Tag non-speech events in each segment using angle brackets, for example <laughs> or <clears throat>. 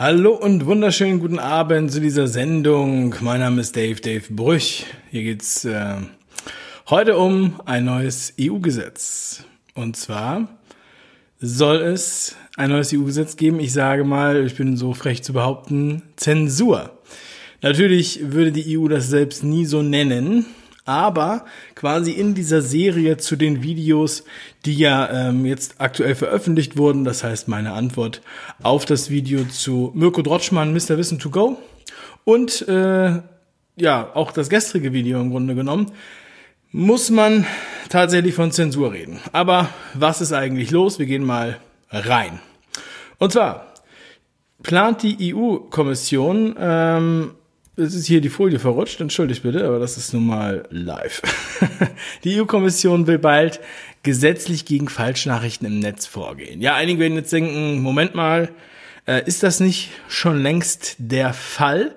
Hallo und wunderschönen guten Abend zu dieser Sendung. Mein Name ist Dave, Dave Brüch. Hier geht's äh, heute um ein neues EU-Gesetz. Und zwar soll es ein neues EU-Gesetz geben. Ich sage mal, ich bin so frech zu behaupten, Zensur. Natürlich würde die EU das selbst nie so nennen, aber quasi in dieser Serie zu den Videos, die ja ähm, jetzt aktuell veröffentlicht wurden, das heißt meine Antwort auf das Video zu Mirko Drotschmann, Mr. Wissen to Go und äh, ja, auch das gestrige Video im Grunde genommen, muss man tatsächlich von Zensur reden. Aber was ist eigentlich los? Wir gehen mal rein. Und zwar plant die EU-Kommission ähm, es ist hier die Folie verrutscht, entschuldigt bitte, aber das ist nun mal live. <laughs> die EU-Kommission will bald gesetzlich gegen Falschnachrichten im Netz vorgehen. Ja, einige werden jetzt denken, Moment mal, äh, ist das nicht schon längst der Fall?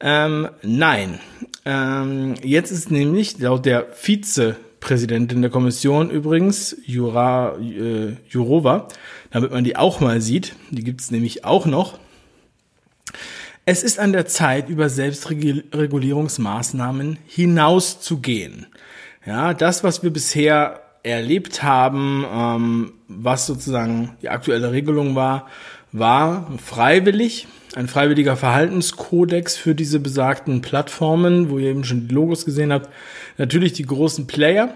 Ähm, nein. Ähm, jetzt ist nämlich laut der Vizepräsidentin der Kommission übrigens, Jura, äh, Jurova, damit man die auch mal sieht, die gibt's nämlich auch noch, es ist an der Zeit, über Selbstregulierungsmaßnahmen hinauszugehen. Ja, das, was wir bisher erlebt haben, ähm, was sozusagen die aktuelle Regelung war, war freiwillig, ein freiwilliger Verhaltenskodex für diese besagten Plattformen, wo ihr eben schon die Logos gesehen habt. Natürlich die großen Player,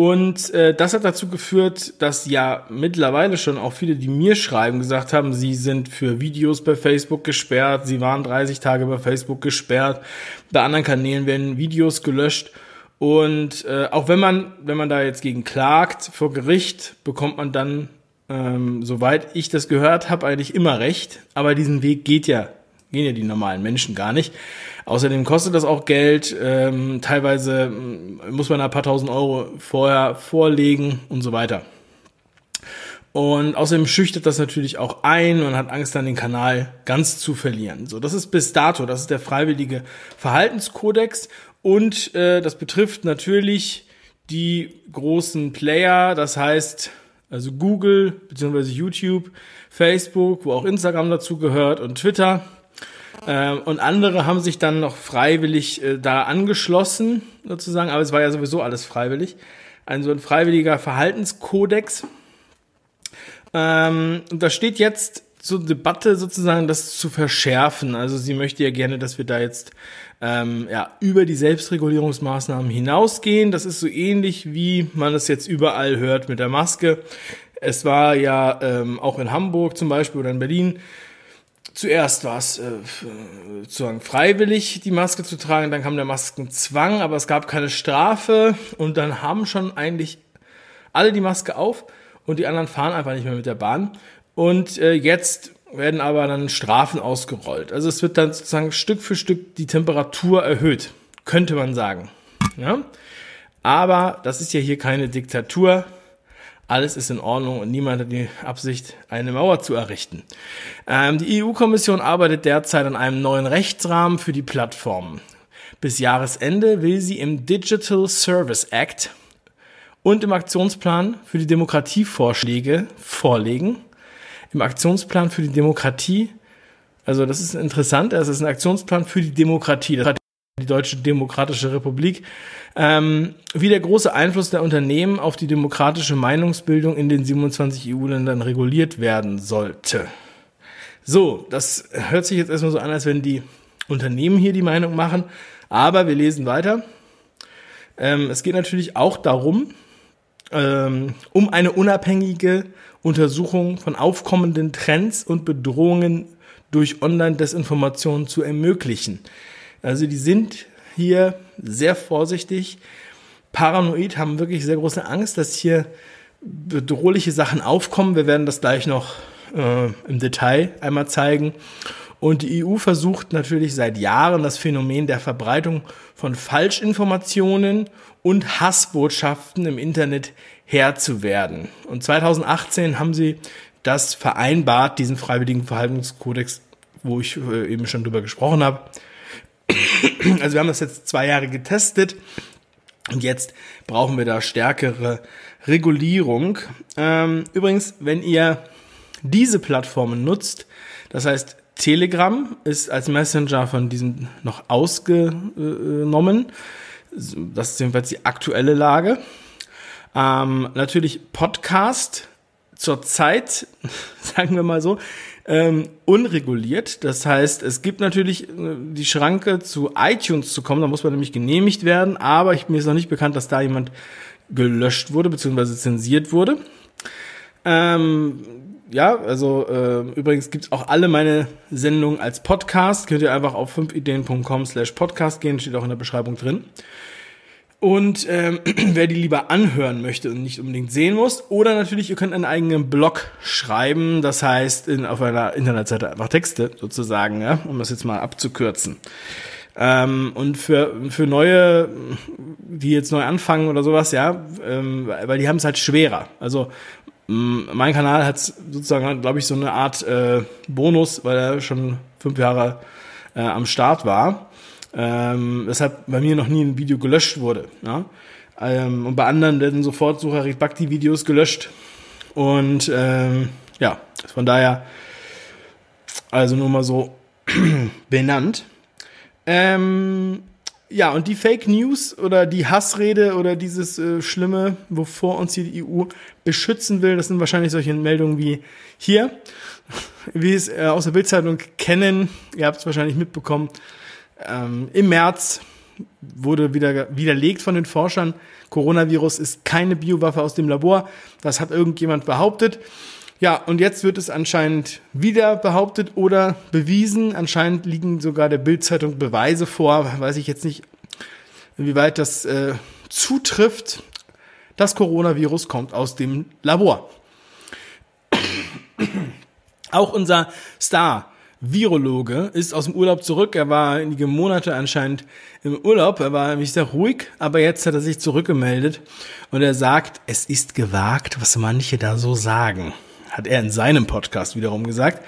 und äh, das hat dazu geführt, dass ja mittlerweile schon auch viele, die mir schreiben, gesagt haben, sie sind für Videos bei Facebook gesperrt, sie waren 30 Tage bei Facebook gesperrt, bei anderen Kanälen werden Videos gelöscht. Und äh, auch wenn man, wenn man da jetzt gegen klagt vor Gericht, bekommt man dann, ähm, soweit ich das gehört habe, eigentlich immer recht. Aber diesen Weg geht ja, gehen ja die normalen Menschen gar nicht. Außerdem kostet das auch Geld. Ähm, teilweise mm, muss man ein paar tausend Euro vorher vorlegen und so weiter. Und außerdem schüchtert das natürlich auch ein und hat Angst, dann den Kanal ganz zu verlieren. So, das ist bis dato, das ist der freiwillige Verhaltenskodex und äh, das betrifft natürlich die großen Player, das heißt also Google beziehungsweise YouTube, Facebook, wo auch Instagram dazu gehört und Twitter. Ähm, und andere haben sich dann noch freiwillig äh, da angeschlossen, sozusagen, aber es war ja sowieso alles freiwillig. Ein so ein freiwilliger Verhaltenskodex. Ähm, und da steht jetzt zur Debatte sozusagen, das zu verschärfen. Also sie möchte ja gerne, dass wir da jetzt ähm, ja, über die Selbstregulierungsmaßnahmen hinausgehen. Das ist so ähnlich, wie man es jetzt überall hört mit der Maske. Es war ja ähm, auch in Hamburg zum Beispiel oder in Berlin Zuerst war es äh, sozusagen freiwillig, die Maske zu tragen, dann kam der Maskenzwang, aber es gab keine Strafe und dann haben schon eigentlich alle die Maske auf und die anderen fahren einfach nicht mehr mit der Bahn. Und äh, jetzt werden aber dann Strafen ausgerollt. Also es wird dann sozusagen Stück für Stück die Temperatur erhöht, könnte man sagen. Ja? Aber das ist ja hier keine Diktatur alles ist in Ordnung und niemand hat die Absicht, eine Mauer zu errichten. Ähm, die EU-Kommission arbeitet derzeit an einem neuen Rechtsrahmen für die Plattformen. Bis Jahresende will sie im Digital Service Act und im Aktionsplan für die Demokratie Vorschläge vorlegen. Im Aktionsplan für die Demokratie, also das ist interessant, es ist ein Aktionsplan für die Demokratie. Die Deutsche Demokratische Republik, ähm, wie der große Einfluss der Unternehmen auf die demokratische Meinungsbildung in den 27 EU-Ländern reguliert werden sollte. So, das hört sich jetzt erstmal so an, als wenn die Unternehmen hier die Meinung machen, aber wir lesen weiter. Ähm, es geht natürlich auch darum, ähm, um eine unabhängige Untersuchung von aufkommenden Trends und Bedrohungen durch Online-Desinformation zu ermöglichen. Also die sind hier sehr vorsichtig, paranoid, haben wirklich sehr große Angst, dass hier bedrohliche Sachen aufkommen. Wir werden das gleich noch äh, im Detail einmal zeigen. Und die EU versucht natürlich seit Jahren das Phänomen der Verbreitung von Falschinformationen und Hassbotschaften im Internet Herr zu werden. Und 2018 haben sie das vereinbart, diesen freiwilligen Verhaltenskodex, wo ich äh, eben schon drüber gesprochen habe, <coughs> also wir haben das jetzt zwei Jahre getestet und jetzt brauchen wir da stärkere Regulierung. Ähm, übrigens, wenn ihr diese Plattformen nutzt. Das heißt, Telegram ist als Messenger von diesem noch ausgenommen. Das ist jedenfalls die aktuelle Lage. Ähm, natürlich Podcast zurzeit, <laughs> sagen wir mal so, ähm, unreguliert. Das heißt, es gibt natürlich äh, die Schranke zu iTunes zu kommen, da muss man nämlich genehmigt werden, aber ich, mir ist noch nicht bekannt, dass da jemand gelöscht wurde bzw. zensiert wurde. Ähm, ja, also äh, übrigens gibt's auch alle meine Sendungen als Podcast. Könnt ihr einfach auf 5ideen.com slash podcast gehen, steht auch in der Beschreibung drin. Und ähm, <clears throat> wer die lieber anhören möchte und nicht unbedingt sehen muss, oder natürlich, ihr könnt einen eigenen Blog schreiben, das heißt in, auf einer Internetseite einfach Texte sozusagen, ja, um das jetzt mal abzukürzen. Ähm, und für, für neue, die jetzt neu anfangen oder sowas, ja, ähm, weil die haben es halt schwerer. Also mein Kanal hat sozusagen, glaube ich, so eine Art äh, Bonus, weil er schon fünf Jahre äh, am Start war. Ähm, weshalb bei mir noch nie ein Video gelöscht wurde. Ja? Ähm, und bei anderen werden sofort Sucharit Bhakti Videos gelöscht. Und ähm, ja, von daher, also nur mal so <clears throat> benannt. Ähm, ja, und die Fake News oder die Hassrede oder dieses äh, Schlimme, wovor uns hier die EU beschützen will, das sind wahrscheinlich solche Meldungen wie hier, <laughs> wie es äh, aus der Bildzeitung kennen. Ihr habt es wahrscheinlich mitbekommen. Ähm, Im März wurde wieder widerlegt von den Forschern, Coronavirus ist keine Biowaffe aus dem Labor. Das hat irgendjemand behauptet. Ja, und jetzt wird es anscheinend wieder behauptet oder bewiesen. Anscheinend liegen sogar der Bildzeitung Beweise vor. Weiß ich jetzt nicht, inwieweit das äh, zutrifft. Das Coronavirus kommt aus dem Labor. Auch unser Star Virologe ist aus dem Urlaub zurück. Er war einige Monate anscheinend im Urlaub. Er war nämlich sehr ruhig, aber jetzt hat er sich zurückgemeldet und er sagt, es ist gewagt, was manche da so sagen hat er in seinem Podcast wiederum gesagt.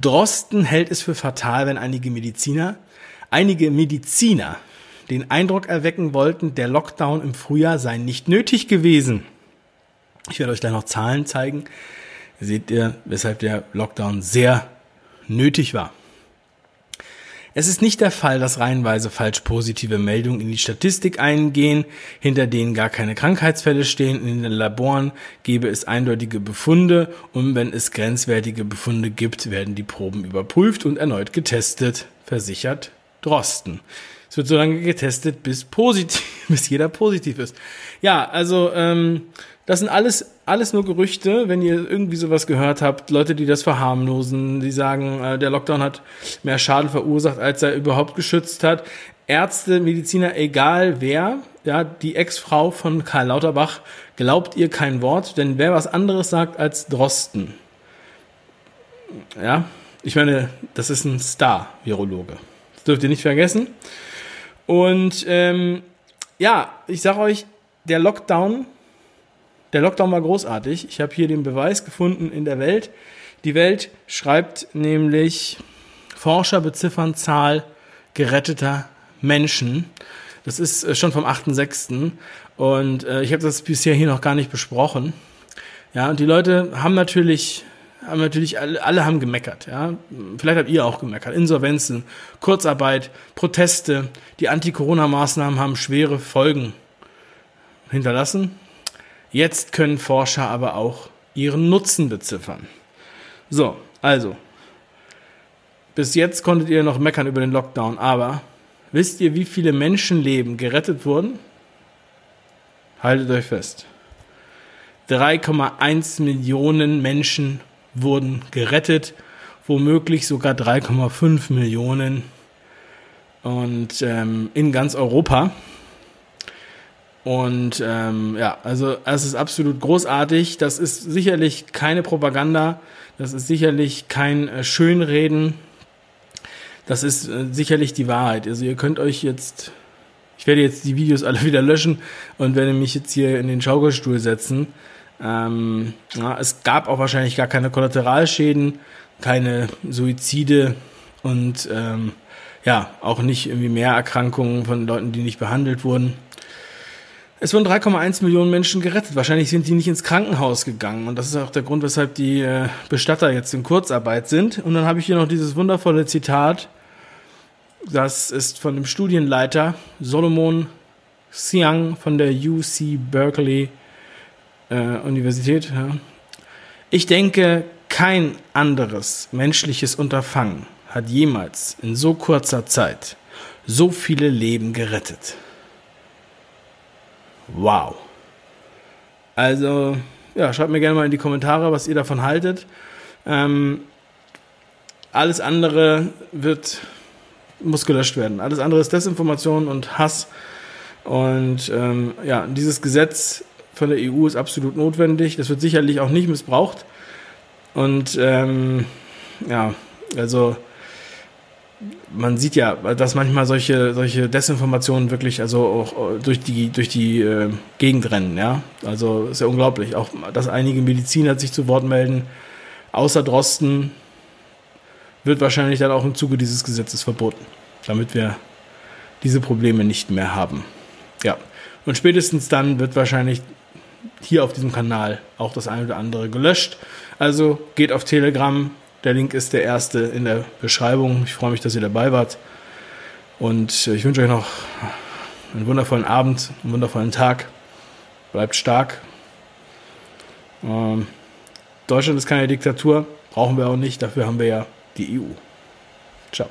Drosten hält es für fatal, wenn einige Mediziner, einige Mediziner den Eindruck erwecken wollten, der Lockdown im Frühjahr sei nicht nötig gewesen. Ich werde euch gleich noch Zahlen zeigen. Seht ihr, weshalb der Lockdown sehr nötig war. Es ist nicht der Fall, dass reihenweise falsch positive Meldungen in die Statistik eingehen, hinter denen gar keine Krankheitsfälle stehen. In den Laboren gäbe es eindeutige Befunde und wenn es grenzwertige Befunde gibt, werden die Proben überprüft und erneut getestet, versichert Drosten. Es wird so lange getestet, bis positiv, <laughs> bis jeder positiv ist. Ja, also ähm, das sind alles, alles nur Gerüchte, wenn ihr irgendwie sowas gehört habt. Leute, die das verharmlosen, die sagen, äh, der Lockdown hat mehr Schaden verursacht, als er überhaupt geschützt hat. Ärzte, Mediziner, egal wer, ja, die Ex-Frau von Karl Lauterbach, glaubt ihr kein Wort, denn wer was anderes sagt als Drosten, ja, ich meine, das ist ein Star-Virologe. Das dürft ihr nicht vergessen. Und ähm, ja, ich sage euch, der Lockdown der Lockdown war großartig. Ich habe hier den Beweis gefunden in der Welt. Die Welt schreibt nämlich, Forscher beziffern Zahl geretteter Menschen. Das ist äh, schon vom 8.6. Und äh, ich habe das bisher hier noch gar nicht besprochen. Ja, und die Leute haben natürlich, haben natürlich, alle, alle haben gemeckert, ja. Vielleicht habt ihr auch gemeckert. Insolvenzen, Kurzarbeit, Proteste, die Anti-Corona-Maßnahmen haben schwere Folgen hinterlassen. Jetzt können Forscher aber auch ihren Nutzen beziffern. So, also, bis jetzt konntet ihr noch meckern über den Lockdown, aber wisst ihr, wie viele Menschenleben gerettet wurden? Haltet euch fest. 3,1 Millionen Menschen wurden gerettet, womöglich sogar 3,5 Millionen und ähm, in ganz Europa. Und ähm, ja, also es ist absolut großartig. Das ist sicherlich keine Propaganda. Das ist sicherlich kein äh, Schönreden. Das ist äh, sicherlich die Wahrheit. Also ihr könnt euch jetzt, ich werde jetzt die Videos alle <laughs> wieder löschen und werde mich jetzt hier in den Schaukelstuhl setzen. Ähm, ja, es gab auch wahrscheinlich gar keine Kollateralschäden, keine Suizide und ähm, ja, auch nicht irgendwie mehr Erkrankungen von Leuten, die nicht behandelt wurden. Es wurden 3,1 Millionen Menschen gerettet. Wahrscheinlich sind die nicht ins Krankenhaus gegangen. Und das ist auch der Grund, weshalb die äh, Bestatter jetzt in Kurzarbeit sind. Und dann habe ich hier noch dieses wundervolle Zitat. Das ist von dem Studienleiter Solomon Siang von der UC Berkeley äh, Universität. Ja. Ich denke, kein anderes menschliches Unterfangen hat jemals in so kurzer Zeit so viele Leben gerettet. Wow. Also, ja, schreibt mir gerne mal in die Kommentare, was ihr davon haltet. Ähm, alles andere wird, muss gelöscht werden. Alles andere ist Desinformation und Hass. Und ähm, ja, dieses Gesetz von der EU ist absolut notwendig. Das wird sicherlich auch nicht missbraucht. Und ähm, ja, also man sieht ja, dass manchmal solche, solche Desinformationen wirklich also auch durch die, durch die äh, Gegend rennen, ja. Also ist ja unglaublich. Auch, dass einige Mediziner sich zu Wort melden, außer Drosten, wird wahrscheinlich dann auch im Zuge dieses Gesetzes verboten, damit wir diese Probleme nicht mehr haben. Ja. Und spätestens dann wird wahrscheinlich hier auf diesem Kanal auch das eine oder andere gelöscht. Also geht auf Telegram, der Link ist der erste in der Beschreibung. Ich freue mich, dass ihr dabei wart. Und ich wünsche euch noch einen wundervollen Abend, einen wundervollen Tag. Bleibt stark. Ähm, Deutschland ist keine Diktatur, brauchen wir auch nicht. Dafür haben wir ja die EU. Ciao.